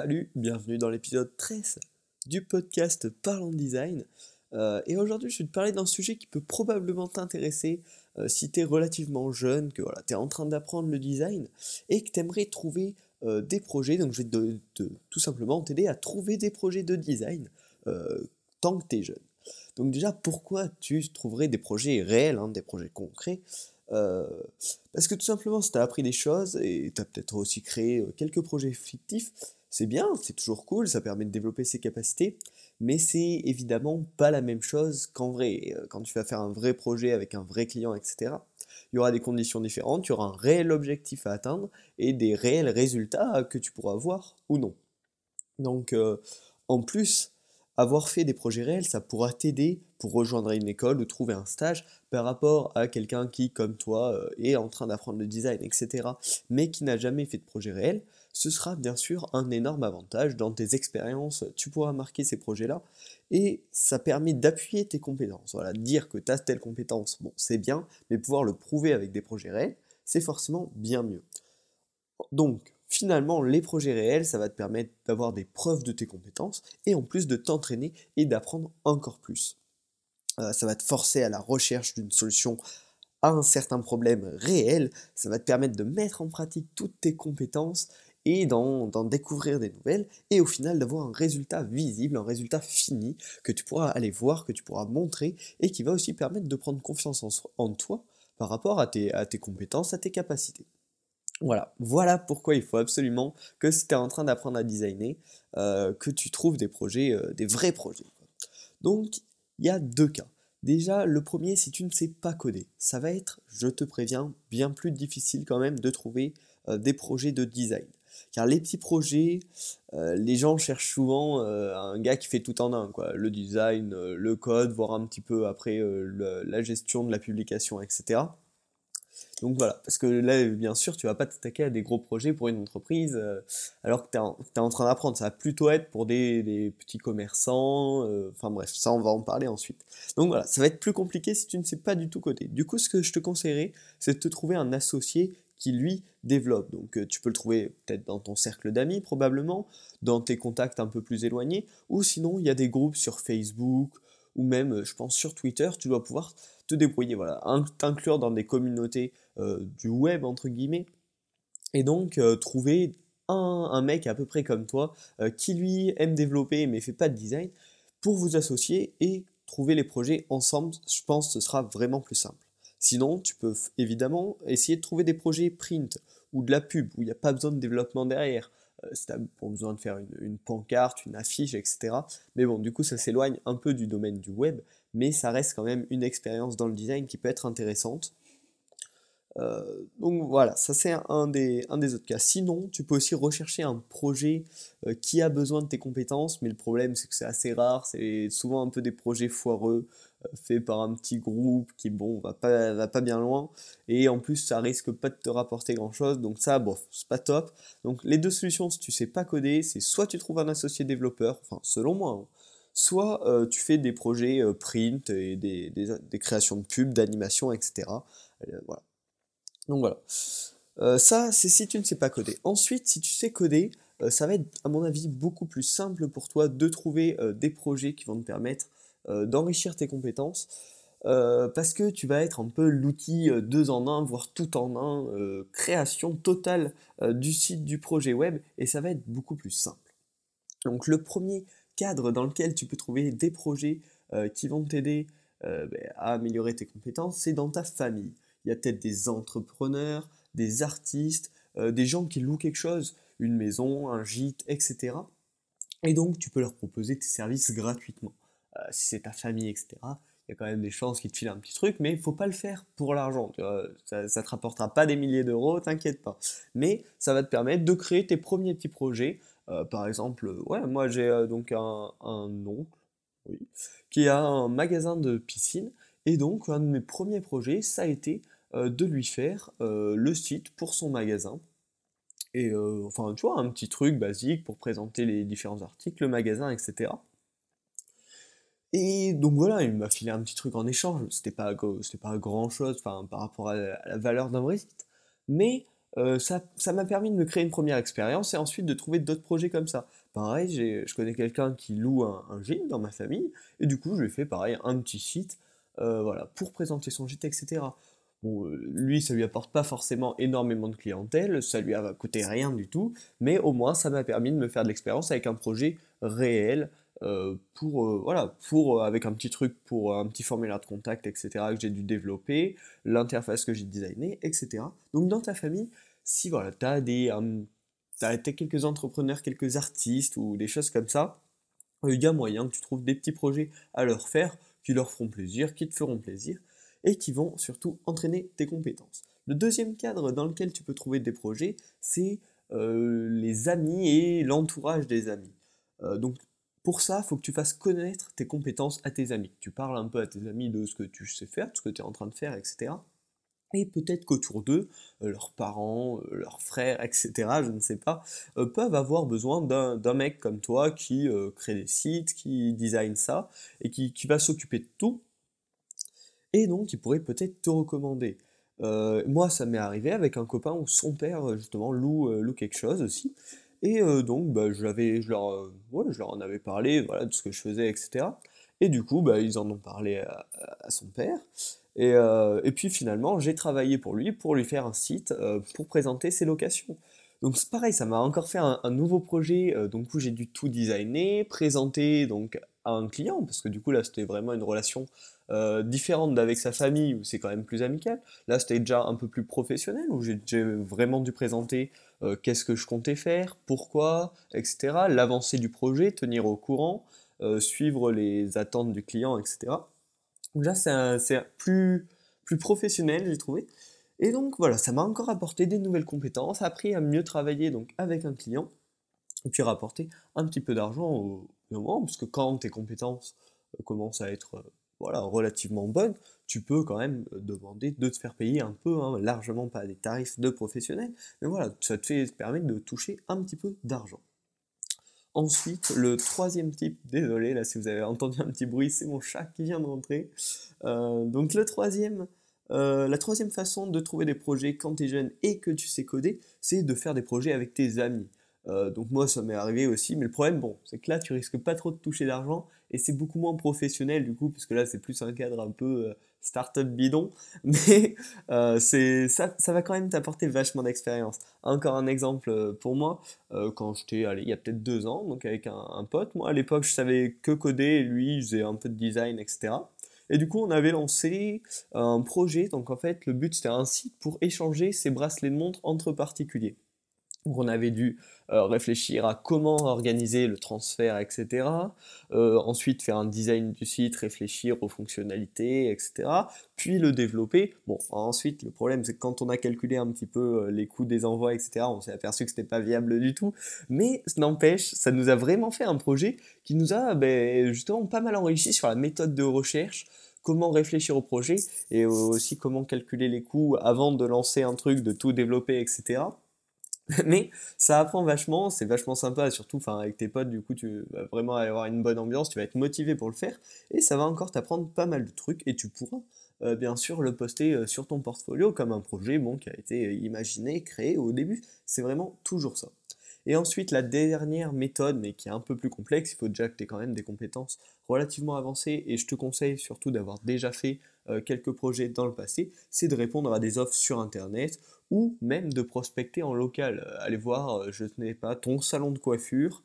Salut, bienvenue dans l'épisode 13 du podcast Parlons Design. Euh, et aujourd'hui, je vais te parler d'un sujet qui peut probablement t'intéresser euh, si tu es relativement jeune, que voilà, tu es en train d'apprendre le design et que tu aimerais trouver euh, des projets. Donc, je vais tout simplement t'aider à trouver des projets de design tant que tu es jeune. Donc, déjà, pourquoi tu trouverais des projets réels, hein, des projets concrets? Parce que tout simplement, si tu as appris des choses et tu as peut-être aussi créé quelques projets fictifs, c'est bien, c'est toujours cool, ça permet de développer ses capacités, mais c'est évidemment pas la même chose qu'en vrai. Euh, quand tu vas faire un vrai projet avec un vrai client, etc., il y aura des conditions différentes, il y aura un réel objectif à atteindre et des réels résultats que tu pourras avoir ou non. Donc, euh, en plus, avoir fait des projets réels, ça pourra t'aider pour rejoindre une école ou trouver un stage par rapport à quelqu'un qui, comme toi, euh, est en train d'apprendre le design, etc., mais qui n'a jamais fait de projet réel ce sera bien sûr un énorme avantage dans tes expériences, tu pourras marquer ces projets-là, et ça permet d'appuyer tes compétences. Voilà, dire que tu as telle compétence, bon, c'est bien, mais pouvoir le prouver avec des projets réels, c'est forcément bien mieux. Donc, finalement, les projets réels, ça va te permettre d'avoir des preuves de tes compétences, et en plus de t'entraîner et d'apprendre encore plus. Euh, ça va te forcer à la recherche d'une solution à un certain problème réel, ça va te permettre de mettre en pratique toutes tes compétences et d'en découvrir des nouvelles, et au final d'avoir un résultat visible, un résultat fini, que tu pourras aller voir, que tu pourras montrer, et qui va aussi permettre de prendre confiance en, toi par rapport à tes, compétences, à tes capacités. Voilà, voilà pourquoi il faut absolument que si tu es en train d'apprendre à designer, euh, que tu trouves des projets, euh, des vrais projets. Donc, il y a deux cas. Déjà, le premier, si tu ne sais pas coder, ça va être, je te préviens, bien plus difficile quand même de trouver euh, des projets de design. Car les petits projets, euh, les gens cherchent souvent euh, un gars qui fait tout en un, quoi. Le design, euh, le code, voire un petit peu après la gestion de la publication, etc. Donc voilà, parce que là, bien sûr, tu vas pas t'attaquer à des gros projets pour une entreprise alors que tu es, en train d'apprendre. Ça va plutôt être pour des, des petits commerçants. Enfin bref, ça, on va en parler ensuite. Donc voilà, ça va être plus compliqué si tu ne sais pas du tout coder. Du coup, ce que je te conseillerais, c'est de te trouver un associé qui lui développe. Donc euh, tu peux le trouver peut-être dans ton cercle d'amis probablement, dans tes contacts un peu plus éloignés, ou sinon il y a des groupes sur Facebook ou même euh, je pense sur Twitter, tu dois pouvoir te débrouiller, voilà, t'inclure dans des communautés euh, du web entre guillemets, et donc trouver un, un, mec à peu près comme toi qui lui aime développer mais fait pas de design pour vous associer et trouver les projets ensemble, je pense que ce sera vraiment plus simple. Sinon, tu peux évidemment essayer de trouver des projets print ou de la pub où il n'y a pas besoin de développement derrière. Euh, si tu as besoin de faire une, pancarte, une affiche, etc. Mais bon, du coup, ça s'éloigne un peu du domaine du web, mais ça reste quand même une expérience dans le design qui peut être intéressante. Euh, donc voilà, ça c'est un des, autres cas. Sinon, tu peux aussi rechercher un projet euh, qui a besoin de tes compétences, mais le problème c'est que c'est assez rare, c'est souvent un peu des projets foireux, euh, faits par un petit groupe qui, bon, va pas, va pas bien loin, et en plus ça risque pas de te rapporter grand chose, donc ça, bon, c'est pas top. Donc les deux solutions, si tu sais pas coder, c'est soit tu trouves un associé développeur, enfin selon moi, hein, soit tu fais des projets print et des, des, des, créations de pubs, d'animation, etc. voilà. Donc voilà. Euh, ça, c'est si tu ne sais pas coder. Ensuite, si tu sais coder, euh, ça va être, à mon avis, beaucoup plus simple pour toi de trouver euh, des projets qui vont te permettre d'enrichir tes compétences. parce que tu vas être un peu l'outil deux en un, voire tout en un, création totale du site du projet web, et ça va être beaucoup plus simple. Donc le premier cadre dans lequel tu peux trouver des projets qui vont t'aider ben, à améliorer tes compétences, c'est dans ta famille il y a peut-être des entrepreneurs, des artistes, euh, des gens qui louent quelque chose, une maison, un gîte, etc. Et donc tu peux leur proposer tes services gratuitement. Euh, si c'est ta famille, etc., il y a quand même des chances qu'ils te filent un petit truc, mais il faut pas le faire pour l'argent. Ça, ne te rapportera pas des milliers d'euros, t'inquiète pas. Mais ça va te permettre de créer tes premiers petits projets. Euh, par exemple, ouais, moi j'ai donc un, un oncle oui, qui a un magasin de piscine. Et donc, un de mes premiers projets, ça a été euh, de lui faire euh, le site pour son magasin. Et euh, enfin, tu vois, un petit truc basique pour présenter les différents articles, le magasin, etc. Et donc voilà, il m'a filé un petit truc en échange. C'était pas, c'était pas grand chose par rapport à la valeur d'un site. Mais ça m'a permis de me créer une première expérience et ensuite de trouver d'autres projets comme ça. Pareil, je connais quelqu'un qui loue un, un, gym dans ma famille, et du coup, je lui ai fait pareil, un petit site, voilà, pour présenter son gîte, etc. Bon, lui, ça lui apporte pas forcément énormément de clientèle, ça lui a coûté rien du tout, mais au moins, ça m'a permis de me faire de l'expérience avec un projet réel, euh, pour, euh, voilà, pour, euh, avec un petit truc pour un petit formulaire de contact, etc., que j'ai dû développer, l'interface que j'ai designée, etc. Donc dans ta famille, si voilà, tu as des... as quelques entrepreneurs, quelques artistes ou des choses comme ça, il y a moyen que tu trouves des petits projets à leur faire qui leur feront plaisir, qui te feront plaisir et qui vont surtout entraîner tes compétences. Le deuxième cadre dans lequel tu peux trouver des projets, c'est les amis et l'entourage des amis. donc pour ça, il faut que tu fasses connaître tes compétences à tes amis. Tu parles un peu à tes amis de ce que tu sais faire, de ce que tu es en train de faire, etc. Et peut-être qu'autour d'eux, euh, leurs parents, euh, leurs frères, etc., je ne sais pas, euh, peuvent avoir besoin d'un mec comme toi qui crée des sites, qui design ça, et qui, va s'occuper de tout. Et donc, il pourrait peut-être te recommander. moi, ça m'est arrivé avec un copain où son père, justement, loue, loue quelque chose aussi. Et euh, donc, bah, je, leur, euh, je leur en avais parlé voilà, de ce que je faisais, etc. Et du coup, bah, ils en ont parlé à, son père. Et, euh, et puis finalement, j'ai travaillé pour lui, pour lui faire un site, pour présenter ses locations. Donc c'est pareil, ça m'a encore fait un, nouveau projet, donc où j'ai dû tout designer, présenter donc un client, parce que du coup là c'était vraiment une relation différente d'avec sa famille, où c'est quand même plus amical. Là c'était déjà un peu plus professionnel, où j'ai vraiment dû présenter euh, qu'est-ce que je comptais faire, pourquoi, etc. L'avancée du projet, tenir au courant, euh, suivre les attentes du client, etc. Donc là, c'est plus, plus professionnel, j'ai trouvé. Et donc voilà, ça m'a encore apporté des nouvelles compétences, appris à mieux travailler donc avec un client, et puis rapporter un petit peu d'argent au, moment, parce que quand tes compétences euh, commencent à être voilà, relativement bonnes, tu peux quand même euh, demander de te faire payer un peu, hein, largement pas des tarifs de professionnels, mais voilà, ça te fait permettre de toucher un petit peu d'argent. Ensuite, le troisième type, désolé là si vous avez entendu un petit bruit, c'est mon chat qui vient de rentrer. Euh, donc euh, la troisième façon de trouver des projets quand tu es jeune et que tu sais coder, c'est de faire des projets avec tes amis. Donc moi ça m'est arrivé aussi, mais le problème bon, c'est que là tu risques pas trop de toucher d'argent et c'est beaucoup moins professionnel du coup, puisque là c'est plus un cadre un peu startup bidon, mais euh, c'est ça, ça va quand même t'apporter vachement d'expérience. Encore un exemple euh, pour moi, euh, quand j'étais, allé il y a peut-être deux ans, donc avec un, pote, moi à l'époque je savais que coder, lui il faisait un peu de design, etc. Et du coup, on avait lancé un projet. Donc, en fait, le but, c'était un site pour échanger ses bracelets de montre entre particuliers. On avait dû euh, réfléchir à comment organiser le transfert, etc. Euh, ensuite faire un design du site, réfléchir aux fonctionnalités, etc. Puis le développer. Bon, ensuite le problème c'est que quand on a calculé un petit peu euh, les coûts des envois, etc. On s'est aperçu que c'était pas viable du tout. Mais n'empêche, ça nous a vraiment fait un projet qui nous a ben, justement pas mal enrichi sur la méthode de recherche comment réfléchir au projet et aussi comment calculer les coûts avant de lancer un truc, de tout développer, etc. mais ça apprend vachement, c'est vachement sympa, surtout avec tes potes, du coup tu vas vraiment avoir une bonne ambiance, tu vas être motivé pour le faire, et ça va encore t'apprendre pas mal de trucs, et tu pourras euh, bien sûr le poster euh, sur ton portfolio comme un projet bon, qui a été euh, imaginé, créé au début, c'est vraiment toujours ça. Et ensuite, la dernière méthode, mais qui est un peu plus complexe, il faut déjà que tu aies quand même des compétences relativement avancées, et je te conseille surtout d'avoir déjà fait quelques projets dans le passé, c'est de répondre à des offres sur Internet ou même de prospecter en local. Euh, aller voir, euh, je ne pas, ton salon de coiffure,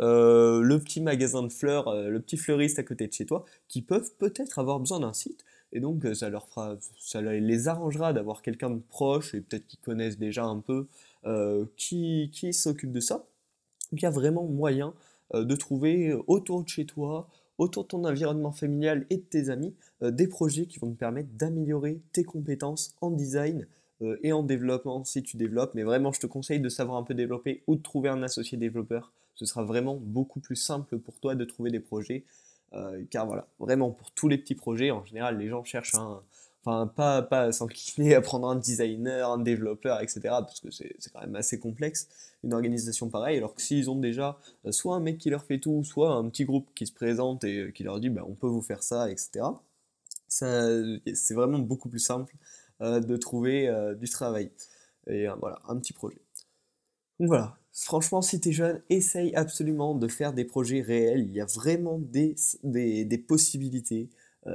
euh, le petit magasin de fleurs, le petit fleuriste à côté de chez toi, qui peuvent peut-être avoir besoin d'un site. Et donc ça leur fera, ça les arrangera d'avoir quelqu'un de proche et peut-être qu'ils connaissent déjà un peu qui, qui s'occupe de ça. il y a vraiment moyen de trouver autour de chez toi, autour de ton environnement familial et de tes amis, des projets qui vont te permettre d'améliorer tes compétences en design, euh, et en développement si tu développes. Mais vraiment, je te conseille de savoir un peu développer ou de trouver un associé développeur. Ce sera vraiment beaucoup plus simple pour toi de trouver des projets. Euh, car voilà, vraiment pour tous les petits projets, en général, les gens cherchent un. Enfin, pas, pas à s'enquiner à prendre un designer, un développeur, etc. Parce que c'est quand même assez complexe, une organisation pareille. Alors que s'ils ont déjà euh, soit un mec qui leur fait tout, soit un petit groupe qui se présente et qui leur dit bah, on peut vous faire ça, etc. C'est vraiment beaucoup plus simple euh, de trouver euh, du travail. Et voilà, un petit projet. Donc voilà, franchement, si t'es jeune, essaye absolument de faire des projets réels. Il y a vraiment des, des, possibilités.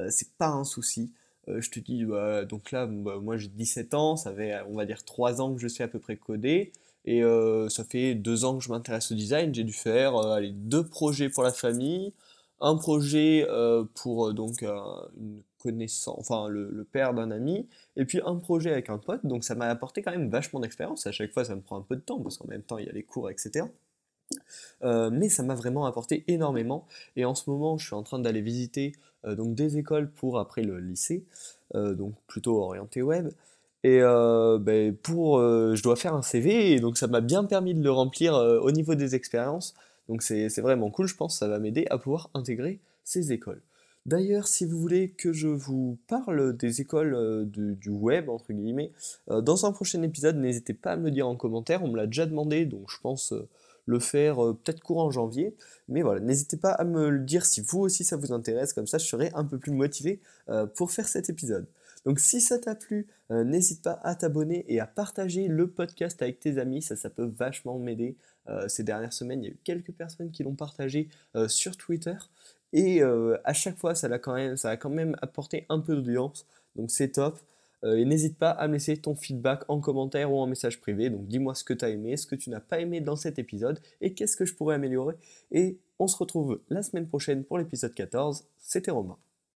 c'est pas un souci. Je te dis, bah, donc là, bah, moi j'ai 17 ans, ça fait, on va dire, 3 ans que je suis à peu près codé. Et ça fait 2 ans que je m'intéresse au design. J'ai dû faire allez, deux projets pour la famille, un projet euh, pour euh, donc une connaissance, enfin le, père d'un ami, et puis un projet avec un pote. Donc ça m'a apporté quand même vachement d'expérience. À chaque fois, ça me prend un peu de temps parce qu'en même temps, il y a les cours, etc. Euh, mais ça m'a vraiment apporté énormément. Et en ce moment, je suis en train d'aller visiter donc des écoles pour après le lycée, donc plutôt orienté web. Et ben, pour, je dois faire un CV, et donc ça m'a bien permis de le remplir au niveau des expériences. Donc c'est vraiment cool, je pense, ça va m'aider à pouvoir intégrer ces écoles. D'ailleurs, si vous voulez que je vous parle des écoles euh, du web, entre guillemets, euh, dans un prochain épisode, n'hésitez pas à me le dire en commentaire, on me l'a déjà demandé, donc je pense euh, le faire peut-être courant janvier. Mais voilà, n'hésitez pas à me le dire si vous aussi ça vous intéresse, comme ça je serai un peu plus motivé pour faire cet épisode. Donc si ça t'a plu, n'hésite pas à t'abonner et à partager le podcast avec tes amis, ça, ça peut vachement m'aider euh, ces dernières semaines, il y a eu quelques personnes qui l'ont partagé euh, sur Twitter. Et euh, à chaque fois, ça a quand même apporté un peu d'audience. Donc c'est top. Et n'hésite pas à me laisser ton feedback en commentaire ou en message privé. Donc dis-moi ce que tu as aimé, ce que tu n'as pas aimé dans cet épisode et qu'est-ce que je pourrais améliorer. Et on se retrouve la semaine prochaine pour l'épisode 14. C'était Romain.